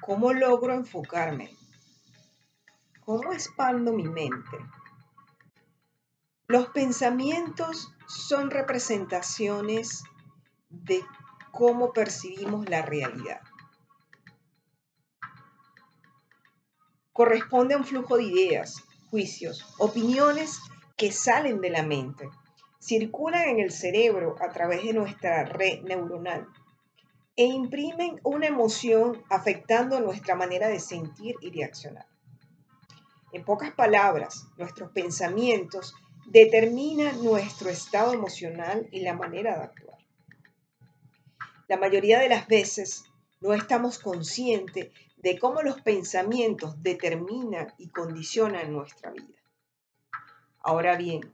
¿Cómo logro enfocarme? ¿Cómo expando mi mente? Los pensamientos son representaciones de cómo percibimos la realidad. Corresponde a un flujo de ideas, juicios, opiniones que salen de la mente, circulan en el cerebro a través de nuestra red neuronal e imprimen una emoción afectando nuestra manera de sentir y reaccionar. En pocas palabras, nuestros pensamientos determinan nuestro estado emocional y la manera de actuar. La mayoría de las veces no estamos conscientes de cómo los pensamientos determinan y condicionan nuestra vida. Ahora bien,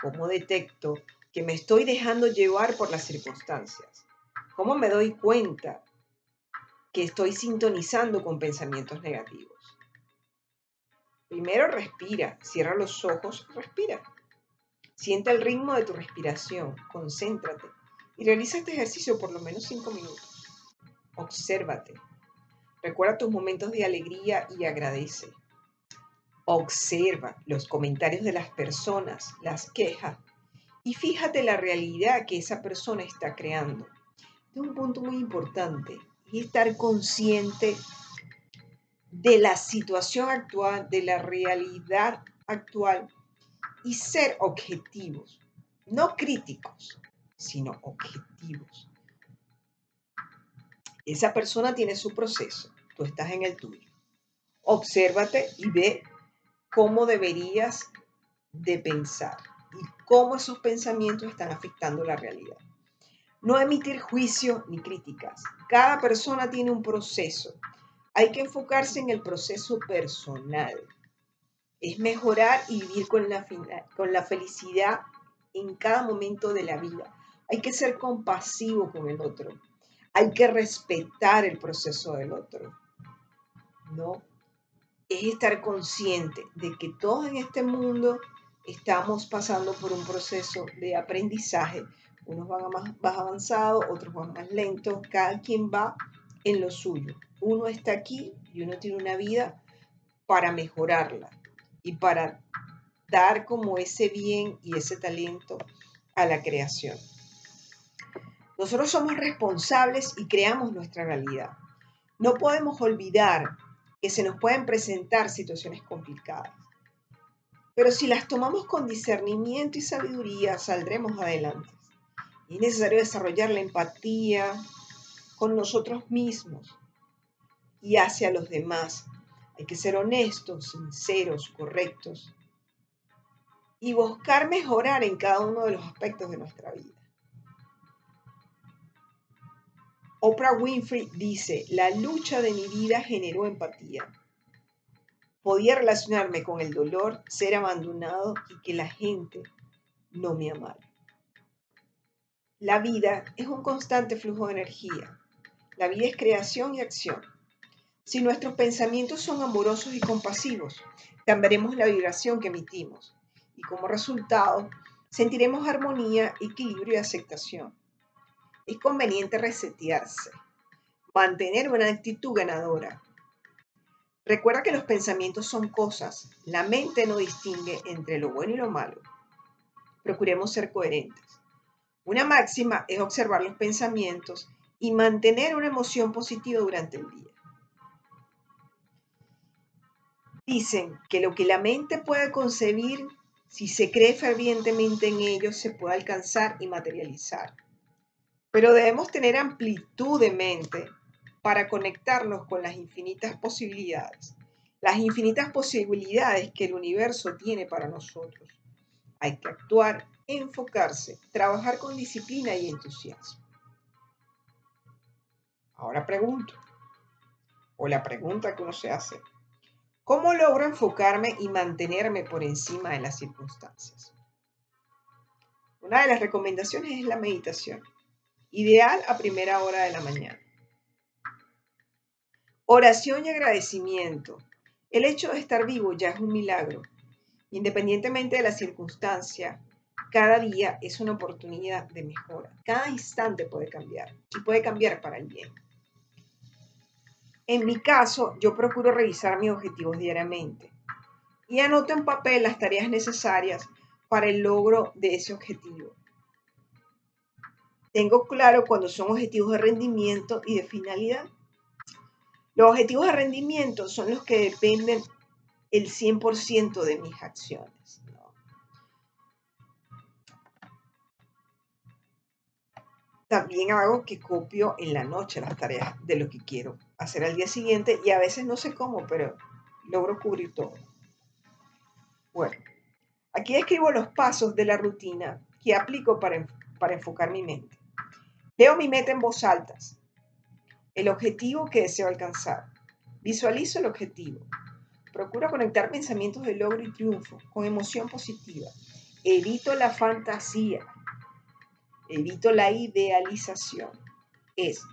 ¿cómo detecto que me estoy dejando llevar por las circunstancias? ¿Cómo me doy cuenta que estoy sintonizando con pensamientos negativos? Primero respira, cierra los ojos, respira. Siente el ritmo de tu respiración, concéntrate y realiza este ejercicio por lo menos cinco minutos. Obsérvate. Recuerda tus momentos de alegría y agradece. Observa los comentarios de las personas, las quejas y fíjate la realidad que esa persona está creando es un punto muy importante, y estar consciente de la situación actual, de la realidad actual y ser objetivos, no críticos, sino objetivos. Esa persona tiene su proceso, tú estás en el tuyo. Obsérvate y ve cómo deberías de pensar y cómo esos pensamientos están afectando la realidad. No emitir juicio ni críticas. Cada persona tiene un proceso. Hay que enfocarse en el proceso personal. Es mejorar y vivir con la, con la felicidad en cada momento de la vida. Hay que ser compasivo con el otro. Hay que respetar el proceso del otro. ¿No? Es estar consciente de que todos en este mundo estamos pasando por un proceso de aprendizaje unos van más, avanzados, otros van más lentos, cada quien va en lo suyo. Uno está aquí y uno tiene una vida para mejorarla y para dar como ese bien y ese talento a la creación. Nosotros somos responsables y creamos nuestra realidad. No podemos olvidar que se nos pueden presentar situaciones complicadas. Pero si las tomamos con discernimiento y sabiduría, saldremos adelante. Es necesario desarrollar la empatía con nosotros mismos y hacia los demás. Hay que ser honestos, sinceros, correctos y buscar mejorar en cada uno de los aspectos de nuestra vida. Oprah Winfrey dice, la lucha de mi vida generó empatía. Podía relacionarme con el dolor, ser abandonado y que la gente no me amara. La vida es un constante flujo de energía. La vida es creación y acción. Si nuestros pensamientos son amorosos y compasivos, cambiaremos la vibración que emitimos y como resultado sentiremos armonía, equilibrio y aceptación. Es conveniente resetearse, mantener una actitud ganadora. Recuerda que los pensamientos son cosas, la mente no distingue entre lo bueno y lo malo. Procuremos ser coherentes. Una máxima es observar los pensamientos y mantener una emoción positiva durante el día. Dicen que lo que la mente puede concebir, si se cree fervientemente en ello, se puede alcanzar y materializar. Pero debemos tener amplitud de mente para conectarnos con las infinitas posibilidades, las infinitas posibilidades que el universo tiene para nosotros. Hay que actuar enfocarse, trabajar con disciplina y entusiasmo. Ahora pregunto, o la pregunta que uno se hace, ¿cómo logro enfocarme y mantenerme por encima de las circunstancias? Una de las recomendaciones es la meditación, ideal a primera hora de la mañana. Oración y agradecimiento. El hecho de estar vivo ya es un milagro. Independientemente de la circunstancia, cada día es una oportunidad de mejora. Cada instante puede cambiar y puede cambiar para el bien. En mi caso, yo procuro revisar mis objetivos diariamente y anoto en papel las tareas necesarias para el logro de ese objetivo. Tengo claro cuándo son objetivos de rendimiento y de finalidad. Los objetivos de rendimiento son los que dependen el 100% de mis acciones. También hago que copio en la noche las tareas de lo que quiero hacer al día siguiente y a veces no sé cómo, pero logro cubrir todo. Bueno, aquí escribo los pasos de la rutina que aplico para, para enfocar mi mente. Leo mi meta en voz alta, el objetivo que deseo alcanzar. Visualizo el objetivo. Procuro conectar pensamientos de logro y triunfo con emoción positiva. Evito la fantasía. Evito la idealización. Es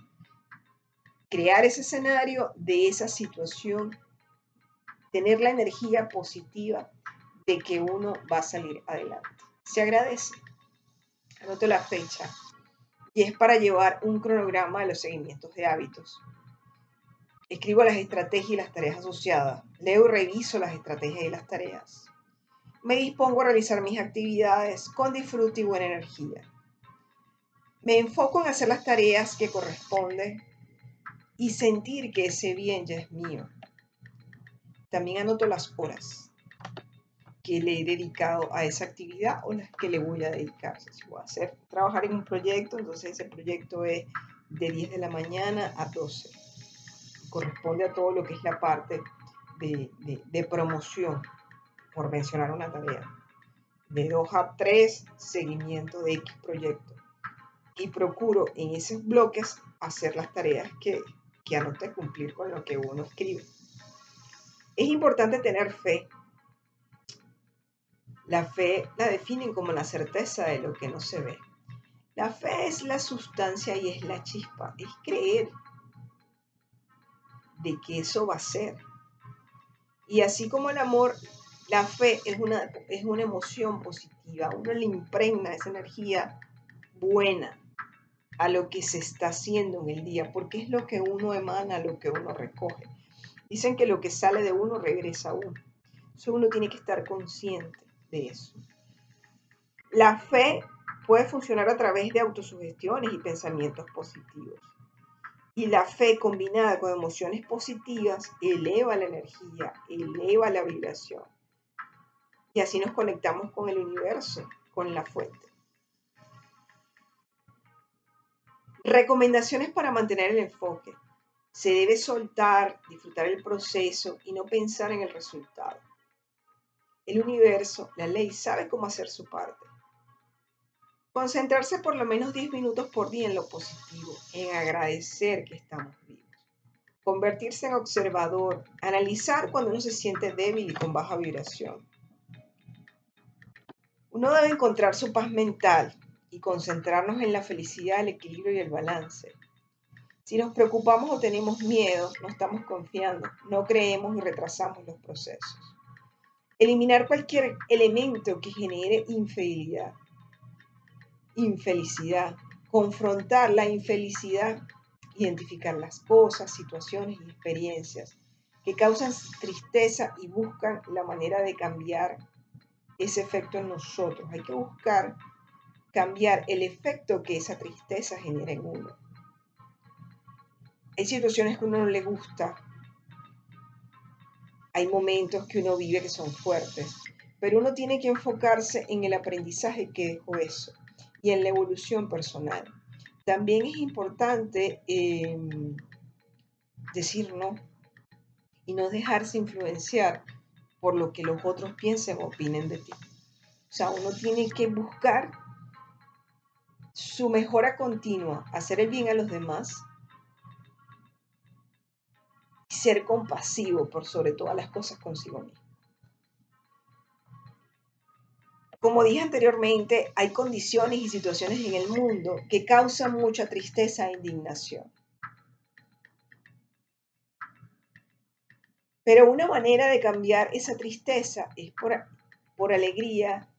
crear ese escenario de esa situación, tener la energía positiva de que uno va a salir adelante. Se agradece. Anoto la fecha. Y es para llevar un cronograma de los seguimientos de hábitos. Escribo las estrategias y las tareas asociadas. Leo y reviso las estrategias y las tareas. Me dispongo a realizar mis actividades con disfrute y buena energía. Me enfoco en hacer las tareas que corresponden y sentir que ese bien ya es mío. También anoto las horas que le he dedicado a esa actividad o las que le voy a dedicar. Si voy a hacer, trabajar en un proyecto, entonces ese proyecto es de 10 de la mañana a 12 corresponde a todo lo que es la parte de, promoción, por mencionar una tarea. De 2 a 3, seguimiento de X proyecto. Y procuro en esos bloques hacer las tareas que, que anote cumplir con lo que uno escribe. Es importante tener fe. La fe la definen como la certeza de lo que no se ve. La fe es la sustancia y es la chispa, es creer de que eso va a ser. Y así como el amor, la fe es una, es una emoción positiva, uno le impregna esa energía buena a lo que se está haciendo en el día, porque es lo que uno emana, lo que uno recoge. Dicen que lo que sale de uno regresa a uno. Eso uno tiene que estar consciente de eso. La fe puede funcionar a través de autosugestiones y pensamientos positivos. Y la fe combinada con emociones positivas eleva la energía, eleva la vibración. Y así nos conectamos con el universo, con la fuente. Recomendaciones para mantener el enfoque. Se debe soltar, disfrutar el proceso y no pensar en el resultado. El universo, la ley, sabe cómo hacer su parte. Concentrarse por lo menos 10 minutos por día en lo positivo, en agradecer que estamos vivos. Convertirse en observador, analizar cuando uno se siente débil y con baja vibración. Uno debe encontrar su paz mental y concentrarnos en la felicidad, el equilibrio y el balance. Si nos preocupamos o tenemos miedo, no estamos confiando, no creemos y retrasamos los procesos. Eliminar cualquier elemento que genere infidelidad infelicidad, confrontar la infelicidad, identificar las cosas, situaciones y experiencias que causan tristeza y buscan la manera de cambiar ese efecto en nosotros. Hay que buscar cambiar el efecto que esa tristeza genera en uno. Hay situaciones que a uno no le gusta, hay momentos que uno vive que son fuertes, pero uno tiene que enfocarse en el aprendizaje que dejó eso y en la evolución personal. También es importante em, decir no y no dejarse influenciar por lo que los otros piensen o opinen de ti. O sea, uno tiene que buscar su mejora continua, hacer el bien a los demás y ser compasivo por sobre todas las cosas consigo mismo. Como dije anteriormente, hay condiciones y situaciones en el mundo que causan mucha tristeza e indignación. Pero una manera de cambiar esa tristeza es por, por alegría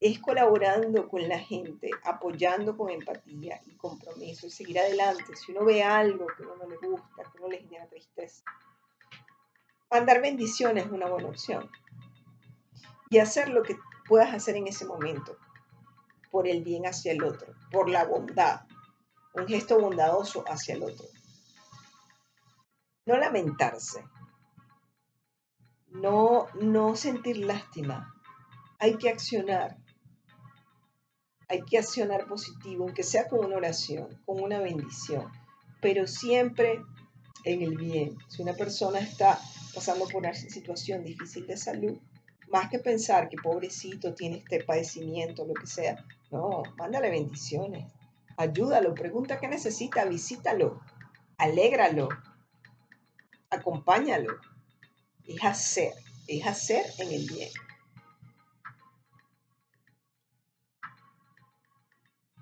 es colaborando con la gente, apoyando con empatía y compromiso y seguir adelante. Si uno ve algo que a uno no le gusta, que uno le genera tristeza, mandar bendiciones es una buena opción. Y hacer lo que puedas hacer en ese momento, por el bien hacia el otro, por la bondad, un gesto bondadoso hacia el otro. No lamentarse, no, no sentir lástima, hay que accionar, hay que accionar positivo, aunque sea con una oración, con una bendición, pero siempre en el bien. Si una persona está pasando por una situación difícil de salud, más que pensar que pobrecito tiene este padecimiento, lo que sea, no, mándale bendiciones, ayúdalo, pregunta qué necesita, visítalo, alégralo, acompáñalo. Es hacer, es hacer en el bien.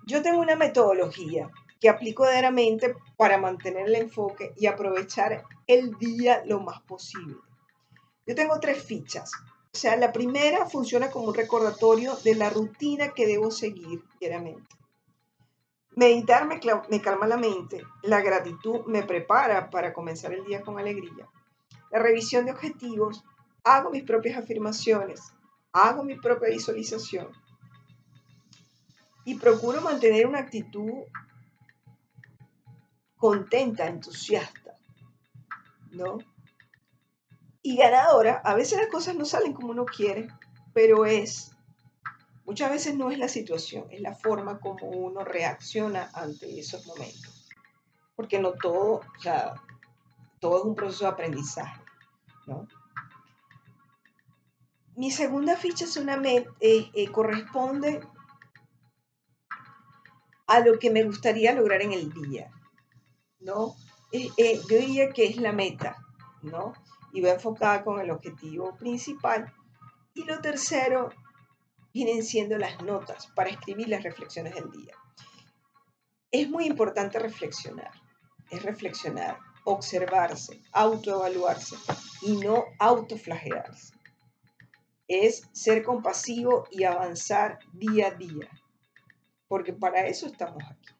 Yo tengo una metodología que aplico diariamente para mantener el enfoque y aprovechar el día lo más posible. Yo tengo tres fichas. O sea, la primera funciona como un recordatorio de la rutina que debo seguir diariamente. Meditar me, me calma la mente, la gratitud me prepara para comenzar el día con alegría. La revisión de objetivos, hago mis propias afirmaciones, hago mi propia visualización y procuro mantener una actitud contenta, entusiasta, ¿no? Y ganadora, a veces las cosas no salen como uno quiere, pero es, muchas veces no es la situación, es la forma como uno reacciona ante esos momentos. Porque no todo, o sea, todo es un proceso de aprendizaje, ¿no? Mi segunda ficha es una eh, eh, corresponde a lo que me gustaría lograr en el día, ¿no? Eh, eh, yo diría que es la meta, ¿no? Y va enfocada con el objetivo principal. Y lo tercero vienen siendo las notas para escribir las reflexiones del día. Es muy importante reflexionar, es reflexionar, observarse, autoevaluarse y no autoflagelarse. Es ser compasivo y avanzar día a día porque para eso estamos aquí.